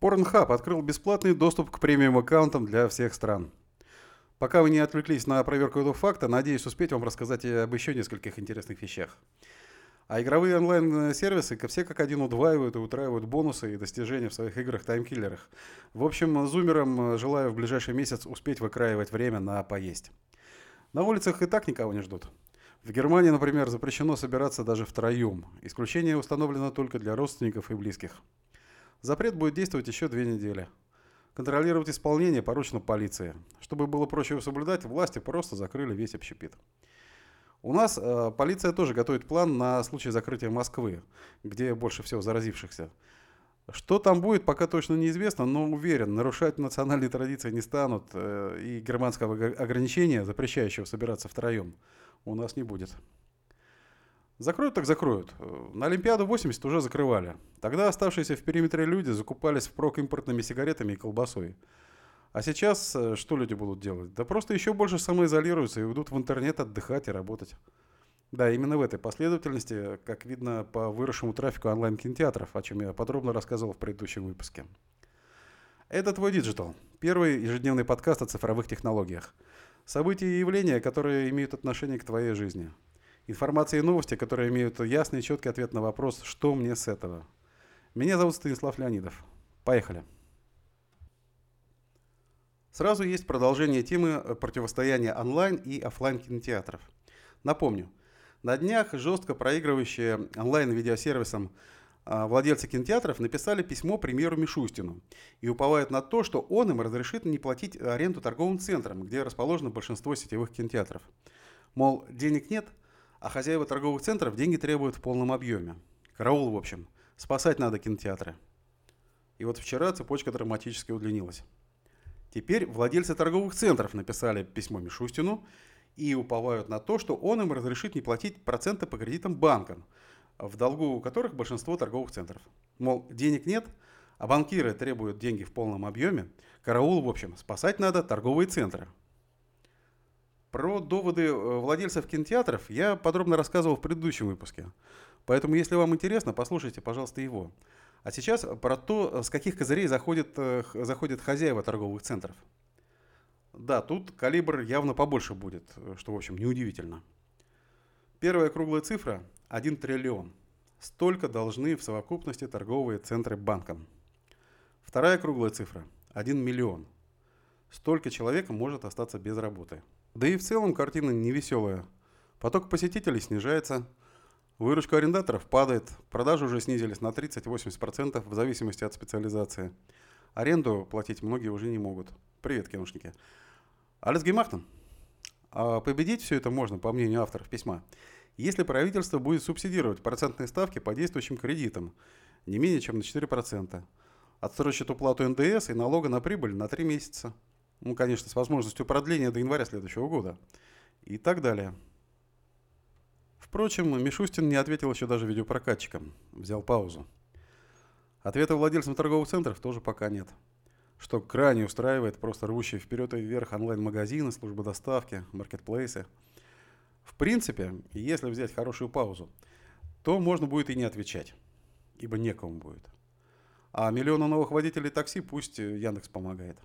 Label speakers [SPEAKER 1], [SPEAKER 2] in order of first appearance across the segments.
[SPEAKER 1] Pornhub открыл бесплатный доступ к премиум-аккаунтам для всех стран. Пока вы не отвлеклись на проверку этого факта, надеюсь успеть вам рассказать об еще нескольких интересных вещах. А игровые онлайн-сервисы все как один удваивают и утраивают бонусы и достижения в своих играх-таймкиллерах. В общем, зумерам желаю в ближайший месяц успеть выкраивать время на поесть. На улицах и так никого не ждут. В Германии, например, запрещено собираться даже втроем. Исключение установлено только для родственников и близких. Запрет будет действовать еще две недели. Контролировать исполнение поручено полиции. Чтобы было проще его соблюдать, власти просто закрыли весь общепит. У нас э, полиция тоже готовит план на случай закрытия Москвы, где больше всего заразившихся. Что там будет, пока точно неизвестно, но уверен, нарушать национальные традиции не станут, э, и германского ограничения, запрещающего собираться втроем, у нас не будет. Закроют так закроют. На Олимпиаду 80 уже закрывали. Тогда оставшиеся в периметре люди закупались впрок импортными сигаретами и колбасой. А сейчас э, что люди будут делать? Да просто еще больше самоизолируются и уйдут в интернет отдыхать и работать. Да, именно в этой последовательности, как видно по выросшему трафику онлайн-кинотеатров, о чем я подробно рассказывал в предыдущем выпуске. Это «Твой Digital» – первый ежедневный подкаст о цифровых технологиях. События и явления, которые имеют отношение к твоей жизни – Информация и новости, которые имеют ясный и четкий ответ на вопрос, что мне с этого. Меня зовут Станислав Леонидов. Поехали. Сразу есть продолжение темы противостояния онлайн и офлайн кинотеатров. Напомню, на днях жестко проигрывающие онлайн-видеосервисам а, владельцы кинотеатров написали письмо премьеру Мишустину и уповают на то, что он им разрешит не платить аренду торговым центрам, где расположено большинство сетевых кинотеатров. Мол, денег нет – а хозяева торговых центров деньги требуют в полном объеме. Караул, в общем. Спасать надо кинотеатры. И вот вчера цепочка драматически удлинилась. Теперь владельцы торговых центров написали письмо Мишустину и уповают на то, что он им разрешит не платить проценты по кредитам банкам, в долгу у которых большинство торговых центров. Мол, денег нет, а банкиры требуют деньги в полном объеме. Караул, в общем, спасать надо торговые центры. Про доводы э, владельцев кинотеатров я подробно рассказывал в предыдущем выпуске. Поэтому, если вам интересно, послушайте, пожалуйста, его. А сейчас про то, с каких козырей заходят, э, заходят хозяева торговых центров. Да, тут калибр явно побольше будет, что, в общем, неудивительно. Первая круглая цифра – 1 триллион. Столько должны в совокупности торговые центры банкам. Вторая круглая цифра – 1 миллион. Столько человек может остаться без работы – да и в целом картина невеселая. Поток посетителей снижается, выручка арендаторов падает, продажи уже снизились на 30-80% в зависимости от специализации. Аренду платить многие уже не могут. Привет, киношники. Алис Геймахтон. А победить все это можно, по мнению авторов письма, если правительство будет субсидировать процентные ставки по действующим кредитам не менее чем на 4%, отсрочит уплату НДС и налога на прибыль на 3 месяца – ну, конечно, с возможностью продления до января следующего года. И так далее. Впрочем, Мишустин не ответил еще даже видеопрокатчикам. Взял паузу. Ответа владельцам торговых центров тоже пока нет. Что крайне устраивает просто рвущие вперед и вверх онлайн-магазины, службы доставки, маркетплейсы. В принципе, если взять хорошую паузу, то можно будет и не отвечать, ибо некому будет. А миллионы новых водителей такси пусть Яндекс помогает.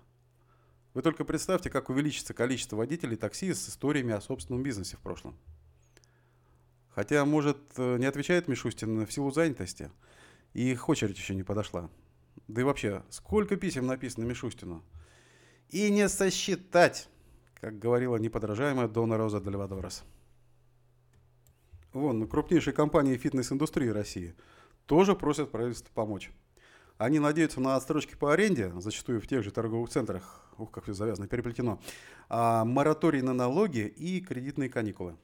[SPEAKER 1] Вы только представьте, как увеличится количество водителей такси с историями о собственном бизнесе в прошлом. Хотя, может, э, не отвечает Мишустин в силу занятости, и их очередь еще не подошла. Да и вообще, сколько писем написано Мишустину? И не сосчитать, как говорила неподражаемая Дона Роза Дельвадорес. Вон, крупнейшие компании фитнес-индустрии России тоже просят правительство помочь. Они надеются на отсрочки по аренде, зачастую в тех же торговых центрах, ух, как все завязано, переплетено, а, мораторий на налоги и кредитные каникулы.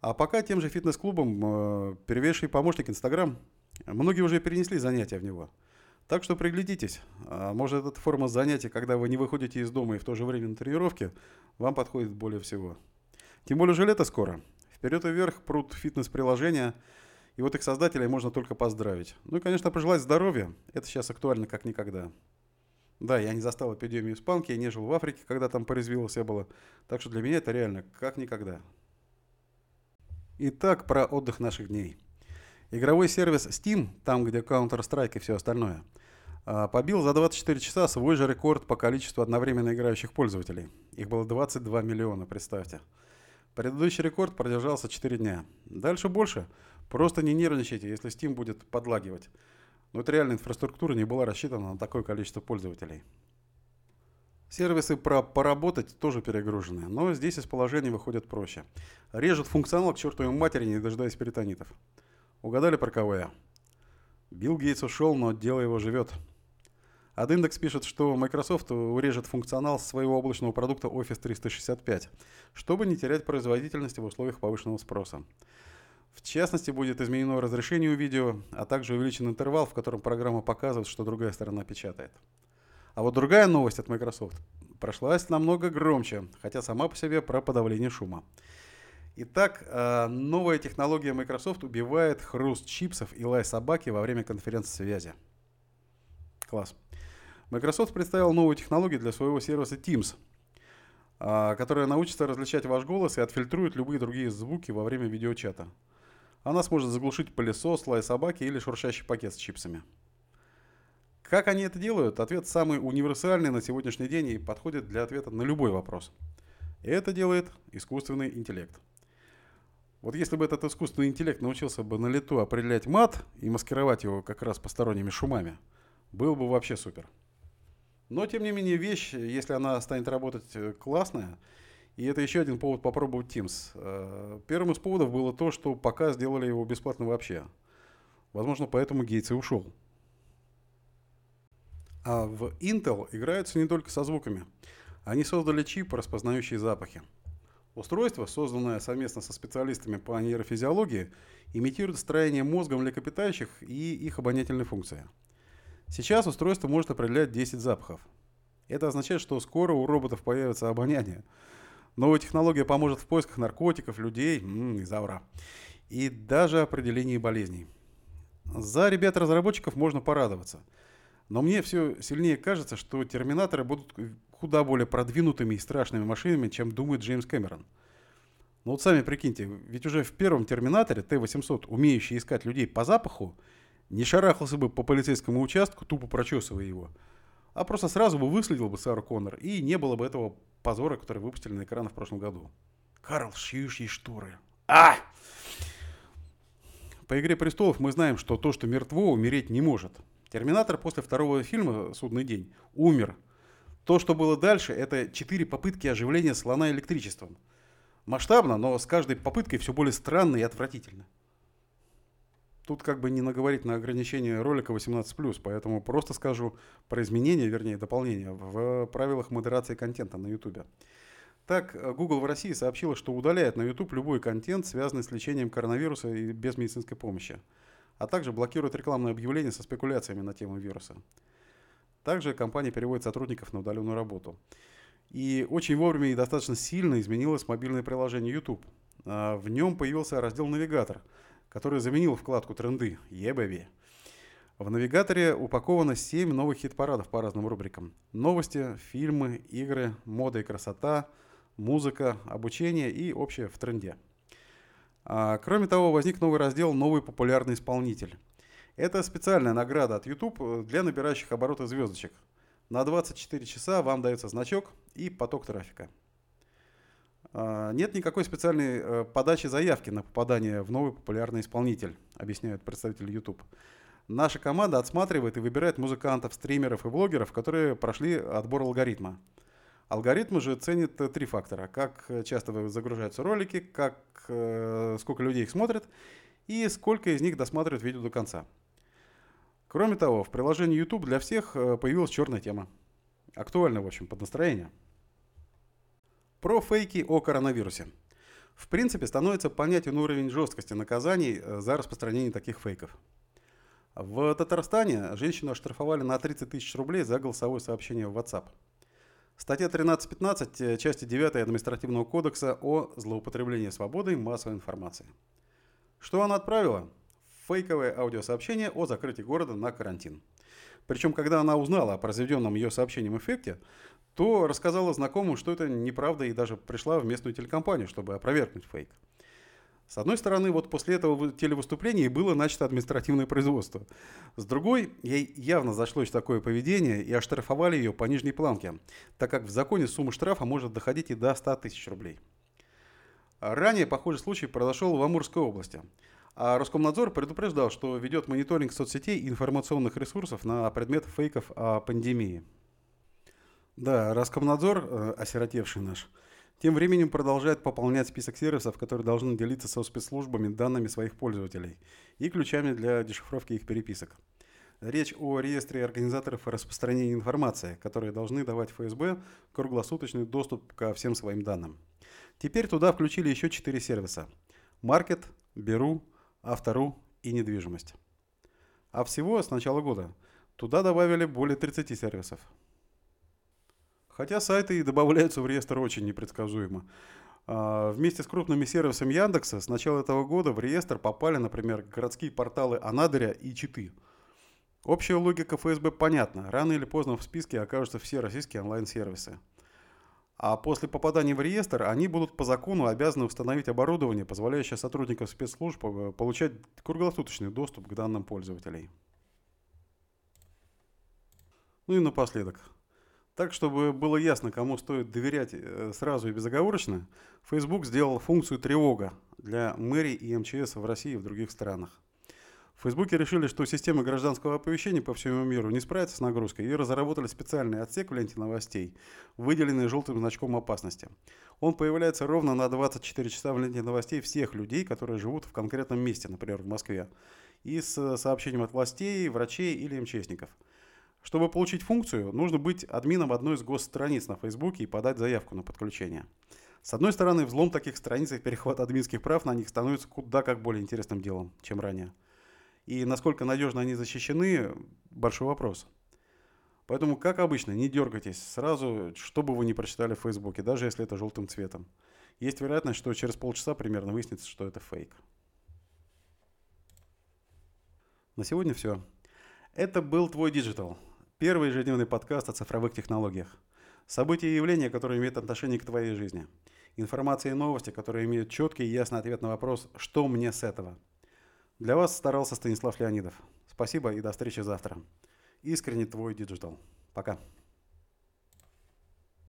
[SPEAKER 1] А пока тем же фитнес-клубам э, первейший помощник Инстаграм, многие уже перенесли занятия в него. Так что приглядитесь. А, может, эта форма занятий, когда вы не выходите из дома и в то же время на тренировке, вам подходит более всего. Тем более же лето скоро. Вперед и вверх прут фитнес-приложения – и вот их создателей можно только поздравить. Ну и, конечно, пожелать здоровья. Это сейчас актуально как никогда. Да, я не застал эпидемию испанки, я не жил в Африке, когда там порезвило все было. Так что для меня это реально как никогда. Итак, про отдых наших дней. Игровой сервис Steam, там, где Counter-Strike и все остальное, а, побил за 24 часа свой же рекорд по количеству одновременно играющих пользователей. Их было 22 миллиона, представьте. Предыдущий рекорд продержался 4 дня. Дальше больше. Просто не нервничайте, если Steam будет подлагивать. Но это реальная инфраструктура не была рассчитана на такое количество пользователей. Сервисы про поработать тоже перегружены, но здесь из положения выходят проще. Режут функционал к чертовой матери, не дожидаясь перитонитов. Угадали, про кого я? Билл Гейтс ушел, но дело его живет. Адиндекс пишет, что Microsoft урежет функционал своего облачного продукта Office 365, чтобы не терять производительности в условиях повышенного спроса. В частности, будет изменено разрешение у видео, а также увеличен интервал, в котором программа показывает, что другая сторона печатает. А вот другая новость от Microsoft прошлась намного громче, хотя сама по себе про подавление шума. Итак, э, новая технология Microsoft убивает хруст чипсов и лай собаки во время конференц-связи. Класс. Microsoft представил новую технологию для своего сервиса Teams, э, которая научится различать ваш голос и отфильтрует любые другие звуки во время видеочата. Она сможет заглушить пылесос, лай собаки или шуршащий пакет с чипсами. Как они это делают? Ответ самый универсальный на сегодняшний день и подходит для ответа на любой вопрос. Это делает искусственный интеллект. Вот если бы этот искусственный интеллект научился бы на лету определять мат и маскировать его как раз посторонними шумами, был бы вообще супер. Но, тем не менее, вещь, если она станет работать э, классная, и это еще один повод попробовать Teams. Э, первым из поводов было то, что пока сделали его бесплатно вообще. Возможно, поэтому Гейтс и ушел. А в Intel играются не только со звуками. Они создали чип, распознающий запахи. Устройство, созданное совместно со специалистами по нейрофизиологии, имитирует строение мозга млекопитающих и их обонятельные функции. Сейчас устройство может определять 10 запахов. Это означает, что скоро у роботов появится обоняние. Новая технология поможет в поисках наркотиков, людей м-м, и завра. И даже определении болезней. За ребят-разработчиков можно порадоваться – но мне все сильнее кажется, что терминаторы будут куда более продвинутыми и страшными машинами, чем думает Джеймс Кэмерон. Ну вот сами прикиньте, ведь уже в первом терминаторе Т-800, умеющий искать людей по запаху, не шарахался бы по полицейскому участку, тупо прочесывая его, а просто сразу бы выследил бы Сару Коннор, и не было бы этого позора, который выпустили на экраны в прошлом году. Карл, шьешь ей шторы. А! По «Игре престолов» мы знаем, что то, что мертво, умереть не может. Терминатор после второго фильма «Судный день» умер. То, что было дальше, это четыре попытки оживления слона электричеством. Масштабно, но с каждой попыткой все более странно и отвратительно. Тут как бы не наговорить на ограничение ролика 18+, поэтому просто скажу про изменения, вернее дополнения в правилах модерации контента на YouTube. Так, Google в России сообщила, что удаляет на YouTube любой контент, связанный с лечением коронавируса и без медицинской помощи а также блокирует рекламные объявления со спекуляциями на тему вируса. Также компания переводит сотрудников на удаленную работу. И очень вовремя и достаточно сильно изменилось мобильное приложение YouTube. А, в нем появился раздел «Навигатор», который заменил вкладку «Тренды» «Ебэви». В навигаторе упаковано 7 новых хит-парадов по разным рубрикам. Новости, фильмы, игры, мода и красота, музыка, обучение и общее в тренде – а, кроме того, возник новый раздел «Новый популярный исполнитель». Это специальная награда от YouTube для набирающих обороты звездочек. На 24 часа вам дается значок и поток трафика. А, нет никакой специальной э, подачи заявки на попадание в новый популярный исполнитель, объясняют представители YouTube. Наша команда отсматривает и выбирает музыкантов, стримеров и блогеров, которые прошли отбор алгоритма. Алгоритмы же ценят э, три фактора. Как э, часто загружаются ролики, как, сколько людей их смотрят и сколько из них досматривают видео до конца. Кроме того, в приложении YouTube для всех появилась черная тема. Актуальна, в общем, под настроение. Про фейки о коронавирусе. В принципе, становится понятен уровень жесткости наказаний за распространение таких фейков. В Татарстане женщину оштрафовали на 30 тысяч рублей за голосовое сообщение в WhatsApp – Статья 13.15 э, части 9 административного кодекса о злоупотреблении свободой массовой информации. Что она отправила? Фейковое аудиосообщение о закрытии города на карантин. Причем, когда она узнала о произведенном ее сообщением эффекте, то рассказала знакомым, что это неправда и даже пришла в местную телекомпанию, чтобы опровергнуть фейк. С одной стороны, вот после этого телевыступления было начато административное производство. С другой, ей явно зашлось такое поведение и оштрафовали ее по нижней планке, так как в законе сумма штрафа может доходить и до 100 тысяч рублей. Ранее похожий случай произошел в Амурской области. А Роскомнадзор предупреждал, что ведет мониторинг соцсетей и информационных ресурсов на предмет фейков о пандемии. Да, Роскомнадзор, э, осиротевший наш, тем временем продолжает пополнять список сервисов, которые должны делиться со спецслужбами данными своих пользователей и ключами для дешифровки их переписок. Речь о реестре организаторов распространения информации, которые должны давать ФСБ круглосуточный доступ ко всем своим данным. Теперь туда включили еще четыре сервиса. Маркет, Беру, Автору и недвижимость. А всего с начала года туда добавили более 30 сервисов. Хотя сайты и добавляются в реестр очень непредсказуемо. А, вместе с крупными сервисами Яндекса с начала этого года в реестр попали, например, городские порталы Анадыря и Читы. Общая логика ФСБ понятна. Рано или поздно в списке окажутся все российские онлайн-сервисы. А после попадания в реестр они будут по закону обязаны установить оборудование, позволяющее сотрудникам спецслужб э, получать круглосуточный доступ к данным пользователей. Ну и напоследок. Так, чтобы было ясно, кому стоит доверять э, сразу и безоговорочно, Facebook сделал функцию тревога для мэрий и МЧС в России и в других странах. В Фейсбуке решили, что система гражданского оповещения по всему миру не справится с нагрузкой и разработали специальный отсек в ленте новостей, выделенный желтым значком опасности. Он появляется ровно на 24 часа в ленте новостей всех людей, которые живут в конкретном месте, например, в Москве, и с сообщением от властей, врачей или МЧСников – чтобы получить функцию, нужно быть админом одной из госстраниц на Фейсбуке и подать заявку на подключение. С одной стороны, взлом таких страниц и перехват админских прав на них становится куда как более интересным делом, чем ранее. И насколько надежно они защищены – большой вопрос. Поэтому, как обычно, не дергайтесь сразу, что бы вы ни прочитали в Фейсбуке, даже если это желтым цветом. Есть вероятность, что через полчаса примерно выяснится, что это фейк. На сегодня все. Это был твой digital. Первый ежедневный подкаст о цифровых технологиях. События и явления, которые имеют отношение к твоей жизни. Информация и новости, которые имеют четкий и ясный ответ на вопрос «Что мне с этого?». Для вас старался Станислав Леонидов. Спасибо и до встречи завтра. Искренне твой digital. Пока.